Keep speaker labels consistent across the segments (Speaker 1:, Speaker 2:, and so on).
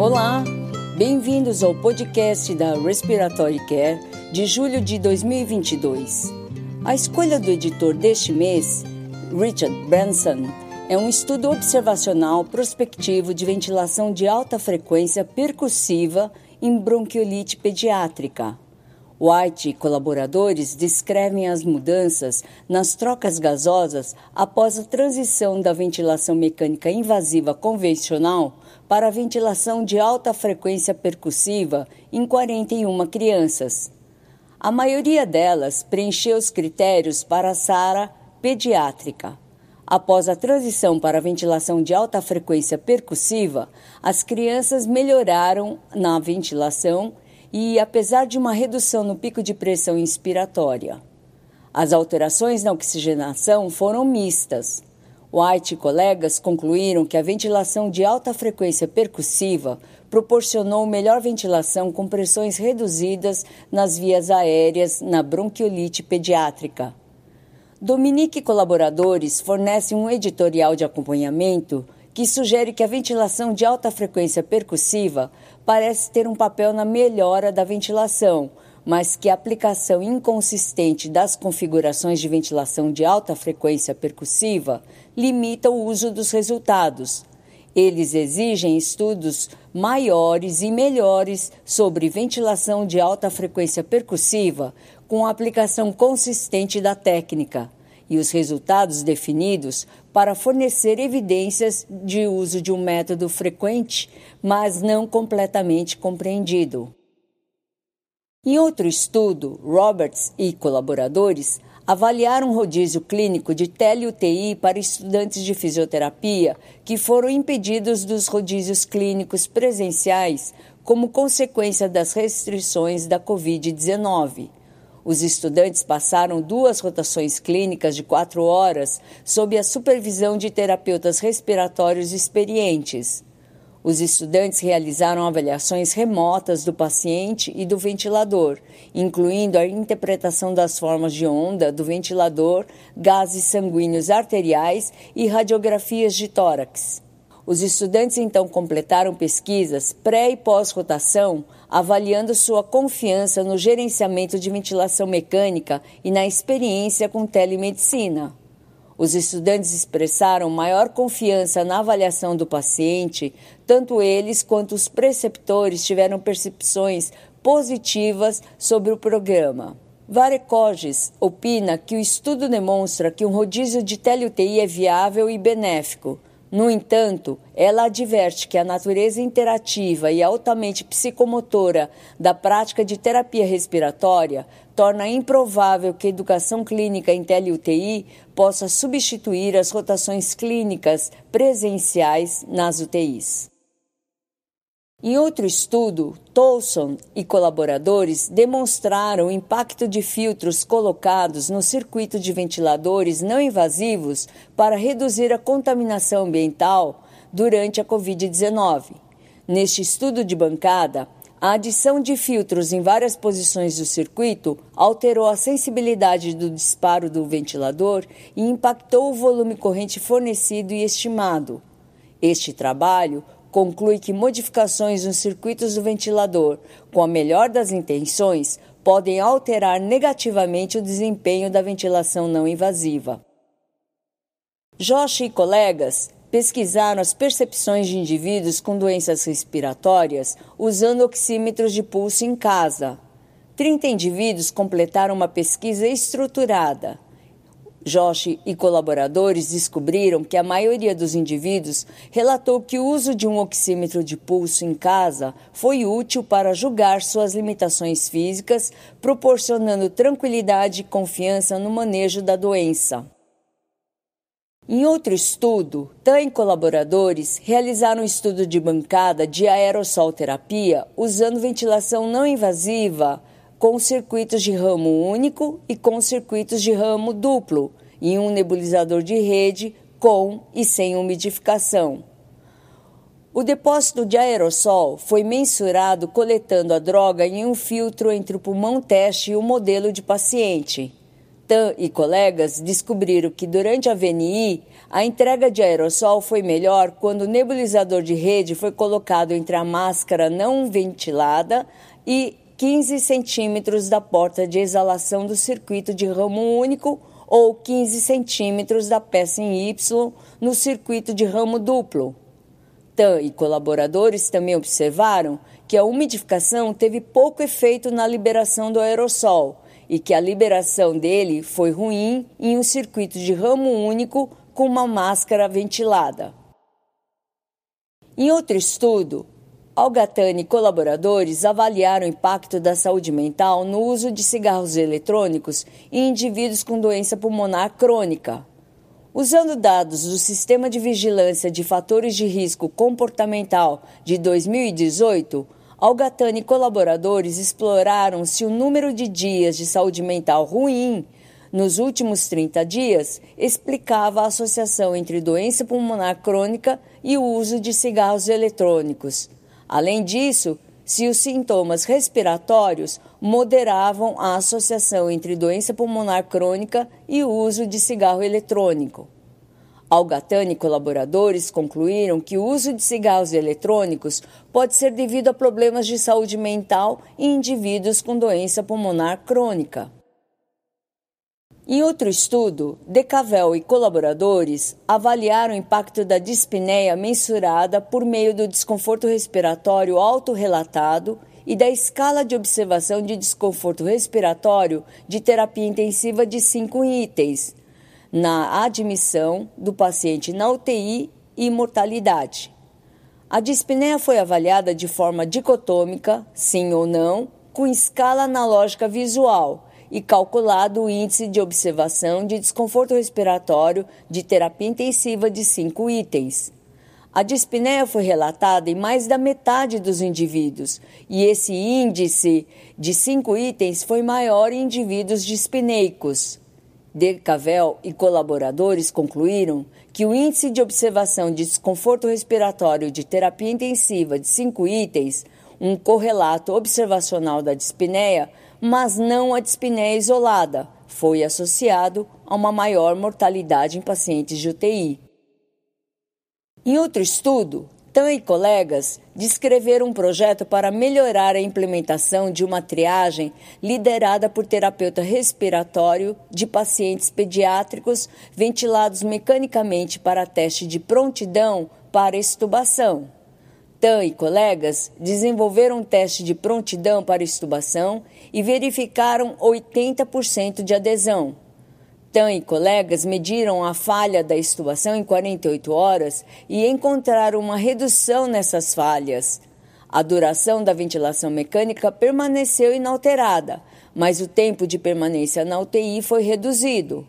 Speaker 1: Olá, bem-vindos ao podcast da Respiratory Care de julho de 2022. A escolha do editor deste mês, Richard Branson, é um estudo observacional prospectivo de ventilação de alta frequência percussiva em bronquiolite pediátrica. White e colaboradores descrevem as mudanças nas trocas gasosas após a transição da ventilação mecânica invasiva convencional para a ventilação de alta frequência percussiva em 41 crianças. A maioria delas preencheu os critérios para a SARA pediátrica. Após a transição para a ventilação de alta frequência percussiva, as crianças melhoraram na ventilação e apesar de uma redução no pico de pressão inspiratória. As alterações na oxigenação foram mistas. White e colegas concluíram que a ventilação de alta frequência percussiva proporcionou melhor ventilação com pressões reduzidas nas vias aéreas na bronquiolite pediátrica. Dominique e colaboradores fornecem um editorial de acompanhamento que sugere que a ventilação de alta frequência percussiva parece ter um papel na melhora da ventilação, mas que a aplicação inconsistente das configurações de ventilação de alta frequência percussiva limita o uso dos resultados. Eles exigem estudos maiores e melhores sobre ventilação de alta frequência percussiva com aplicação consistente da técnica e os resultados definidos para fornecer evidências de uso de um método frequente, mas não completamente compreendido. Em outro estudo, Roberts e colaboradores avaliaram um rodízio clínico de tele-UTI para estudantes de fisioterapia que foram impedidos dos rodízios clínicos presenciais como consequência das restrições da Covid-19. Os estudantes passaram duas rotações clínicas de quatro horas sob a supervisão de terapeutas respiratórios experientes. Os estudantes realizaram avaliações remotas do paciente e do ventilador, incluindo a interpretação das formas de onda do ventilador, gases sanguíneos arteriais e radiografias de tórax. Os estudantes então completaram pesquisas pré e pós-rotação, avaliando sua confiança no gerenciamento de ventilação mecânica e na experiência com telemedicina. Os estudantes expressaram maior confiança na avaliação do paciente, tanto eles quanto os preceptores tiveram percepções positivas sobre o programa. Varecoges opina que o estudo demonstra que um rodízio de tele-UTI é viável e benéfico no entanto, ela adverte que a natureza interativa e altamente psicomotora da prática de terapia respiratória torna improvável que a educação clínica em tele-UTI possa substituir as rotações clínicas presenciais nas UTIs. Em outro estudo, Tolson e colaboradores demonstraram o impacto de filtros colocados no circuito de ventiladores não invasivos para reduzir a contaminação ambiental durante a Covid-19. Neste estudo de bancada, a adição de filtros em várias posições do circuito alterou a sensibilidade do disparo do ventilador e impactou o volume corrente fornecido e estimado. Este trabalho conclui que modificações nos circuitos do ventilador, com a melhor das intenções, podem alterar negativamente o desempenho da ventilação não invasiva. Josh e colegas pesquisaram as percepções de indivíduos com doenças respiratórias usando oxímetros de pulso em casa. 30 indivíduos completaram uma pesquisa estruturada. Josh e colaboradores descobriram que a maioria dos indivíduos relatou que o uso de um oxímetro de pulso em casa foi útil para julgar suas limitações físicas, proporcionando tranquilidade e confiança no manejo da doença. Em outro estudo, TAN e colaboradores realizaram um estudo de bancada de aerossol terapia usando ventilação não invasiva com circuitos de ramo único e com circuitos de ramo duplo, e um nebulizador de rede com e sem umidificação. O depósito de aerossol foi mensurado coletando a droga em um filtro entre o pulmão teste e o modelo de paciente. Tan e colegas descobriram que durante a VNI, a entrega de aerossol foi melhor quando o nebulizador de rede foi colocado entre a máscara não ventilada e 15 centímetros da porta de exalação do circuito de ramo único ou 15 centímetros da peça em Y no circuito de ramo duplo. Tan e colaboradores também observaram que a umidificação teve pouco efeito na liberação do aerossol e que a liberação dele foi ruim em um circuito de ramo único com uma máscara ventilada. Em outro estudo, Algatani e colaboradores avaliaram o impacto da saúde mental no uso de cigarros eletrônicos em indivíduos com doença pulmonar crônica. Usando dados do Sistema de Vigilância de Fatores de Risco Comportamental de 2018, Algatani e colaboradores exploraram se o número de dias de saúde mental ruim nos últimos 30 dias explicava a associação entre doença pulmonar crônica e o uso de cigarros eletrônicos. Além disso, se os sintomas respiratórios moderavam a associação entre doença pulmonar crônica e o uso de cigarro eletrônico. Algatani e colaboradores concluíram que o uso de cigarros eletrônicos pode ser devido a problemas de saúde mental em indivíduos com doença pulmonar crônica. Em outro estudo, Decavel e colaboradores avaliaram o impacto da dispneia mensurada por meio do desconforto respiratório autorrelatado e da escala de observação de desconforto respiratório de terapia intensiva de cinco itens, na admissão do paciente na UTI e mortalidade. A dispneia foi avaliada de forma dicotômica, sim ou não, com escala analógica visual e calculado o índice de observação de desconforto respiratório de terapia intensiva de cinco itens. A dispneia foi relatada em mais da metade dos indivíduos, e esse índice de cinco itens foi maior em indivíduos dispneicos. Decavel e colaboradores concluíram que o índice de observação de desconforto respiratório de terapia intensiva de cinco itens, um correlato observacional da dispneia, mas não a dispneia isolada, foi associado a uma maior mortalidade em pacientes de UTI. Em outro estudo, Tan e colegas descreveram um projeto para melhorar a implementação de uma triagem liderada por terapeuta respiratório de pacientes pediátricos ventilados mecanicamente para teste de prontidão para extubação. Tan e colegas desenvolveram um teste de prontidão para extubação e verificaram 80% de adesão. Tan e colegas mediram a falha da extubação em 48 horas e encontraram uma redução nessas falhas. A duração da ventilação mecânica permaneceu inalterada, mas o tempo de permanência na UTI foi reduzido.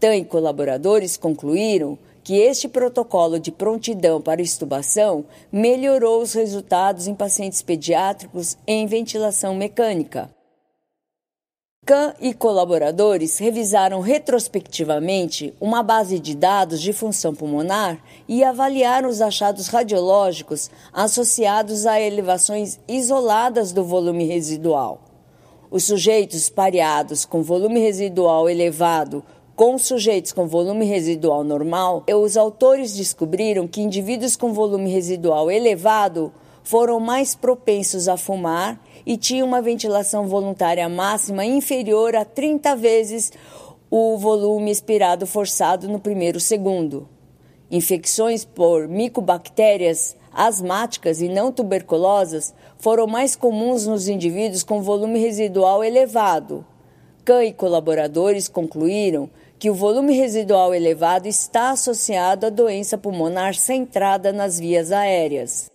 Speaker 1: Tan e colaboradores concluíram que este protocolo de prontidão para extubação melhorou os resultados em pacientes pediátricos em ventilação mecânica. Kahn e colaboradores revisaram retrospectivamente uma base de dados de função pulmonar e avaliaram os achados radiológicos associados a elevações isoladas do volume residual. Os sujeitos pareados com volume residual elevado com sujeitos com volume residual normal, os autores descobriram que indivíduos com volume residual elevado foram mais propensos a fumar e tinham uma ventilação voluntária máxima inferior a 30 vezes o volume expirado forçado no primeiro segundo. Infecções por micobactérias asmáticas e não tuberculosas foram mais comuns nos indivíduos com volume residual elevado. Kahn e colaboradores concluíram que o volume residual elevado está associado à doença pulmonar centrada nas vias aéreas.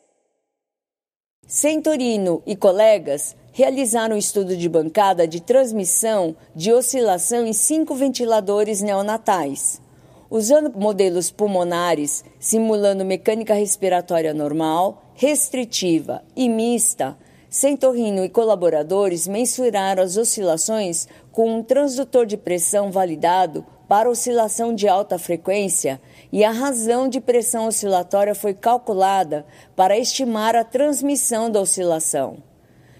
Speaker 1: Centorino e colegas realizaram um estudo de bancada de transmissão de oscilação em cinco ventiladores neonatais. Usando modelos pulmonares simulando mecânica respiratória normal, restritiva e mista, Centorino e colaboradores mensuraram as oscilações com um transdutor de pressão validado para oscilação de alta frequência e a razão de pressão oscilatória foi calculada para estimar a transmissão da oscilação.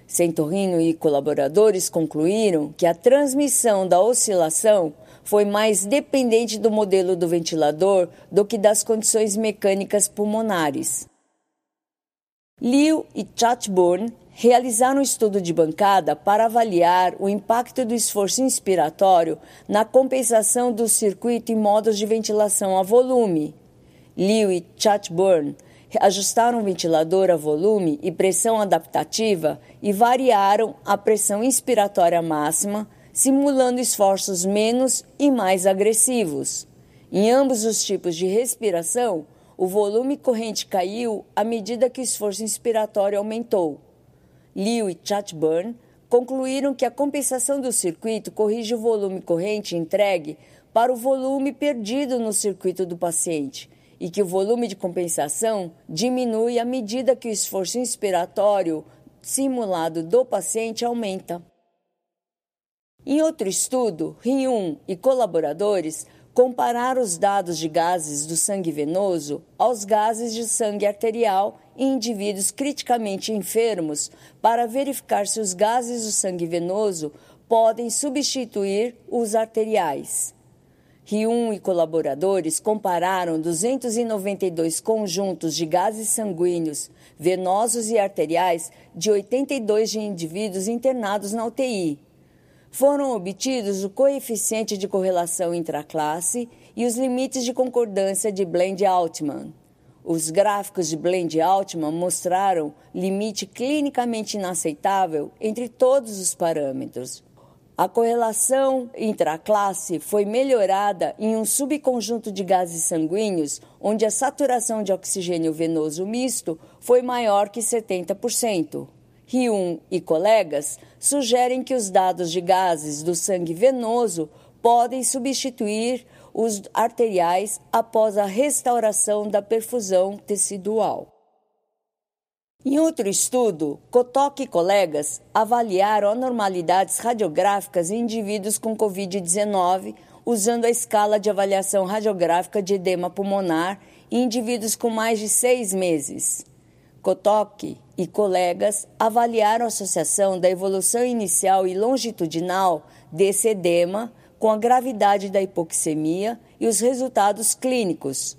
Speaker 1: Centorrino e colaboradores concluíram que a transmissão da oscilação foi mais dependente do modelo do ventilador do que das condições mecânicas pulmonares. Liu e Chatburn realizaram um estudo de bancada para avaliar o impacto do esforço inspiratório na compensação do circuito em modos de ventilação a volume. Liu e Chatburn ajustaram o ventilador a volume e pressão adaptativa e variaram a pressão inspiratória máxima simulando esforços menos e mais agressivos. Em ambos os tipos de respiração, o volume corrente caiu à medida que o esforço inspiratório aumentou. Liu e Chatburn concluíram que a compensação do circuito corrige o volume corrente entregue para o volume perdido no circuito do paciente e que o volume de compensação diminui à medida que o esforço inspiratório simulado do paciente aumenta. Em outro estudo, Ryun e colaboradores compararam os dados de gases do sangue venoso aos gases de sangue arterial em indivíduos criticamente enfermos para verificar se os gases do sangue venoso podem substituir os arteriais. Ryun e colaboradores compararam 292 conjuntos de gases sanguíneos, venosos e arteriais de 82 de indivíduos internados na UTI foram obtidos o coeficiente de correlação intraclasse e os limites de concordância de Blend-Altman. Os gráficos de Blend-Altman mostraram limite clinicamente inaceitável entre todos os parâmetros. A correlação intraclasse foi melhorada em um subconjunto de gases sanguíneos onde a saturação de oxigênio venoso misto foi maior que 70%. Hyun e colegas sugerem que os dados de gases do sangue venoso podem substituir os arteriais após a restauração da perfusão tecidual. Em outro estudo, Kotok e colegas avaliaram anormalidades radiográficas em indivíduos com Covid-19 usando a escala de avaliação radiográfica de edema pulmonar em indivíduos com mais de seis meses. Kotok e colegas avaliaram a associação da evolução inicial e longitudinal desse edema com a gravidade da hipoxemia e os resultados clínicos.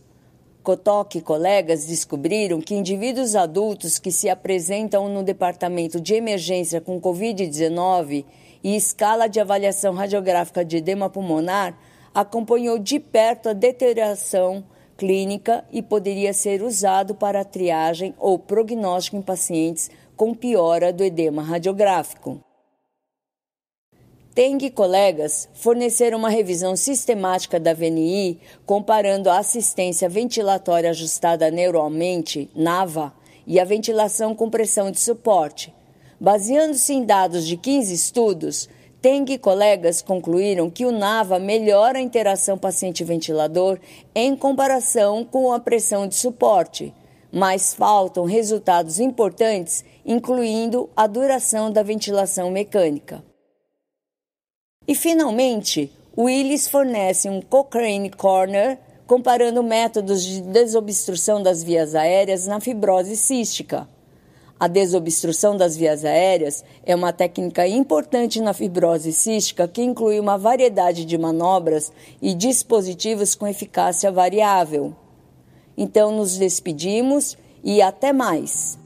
Speaker 1: Kotok e colegas descobriram que indivíduos adultos que se apresentam no departamento de emergência com Covid-19 e escala de avaliação radiográfica de edema pulmonar acompanhou de perto a deterioração clínica e poderia ser usado para triagem ou prognóstico em pacientes com piora do edema radiográfico. Teng e colegas forneceram uma revisão sistemática da VNI comparando a assistência ventilatória ajustada neuroalmente, NAVA, e a ventilação com pressão de suporte. Baseando-se em dados de 15 estudos, Teng e colegas concluíram que o NAVA melhora a interação paciente-ventilador em comparação com a pressão de suporte, mas faltam resultados importantes, incluindo a duração da ventilação mecânica. E, finalmente, Willis fornece um Cochrane Corner comparando métodos de desobstrução das vias aéreas na fibrose cística. A desobstrução das vias aéreas é uma técnica importante na fibrose cística que inclui uma variedade de manobras e dispositivos com eficácia variável. Então, nos despedimos e até mais!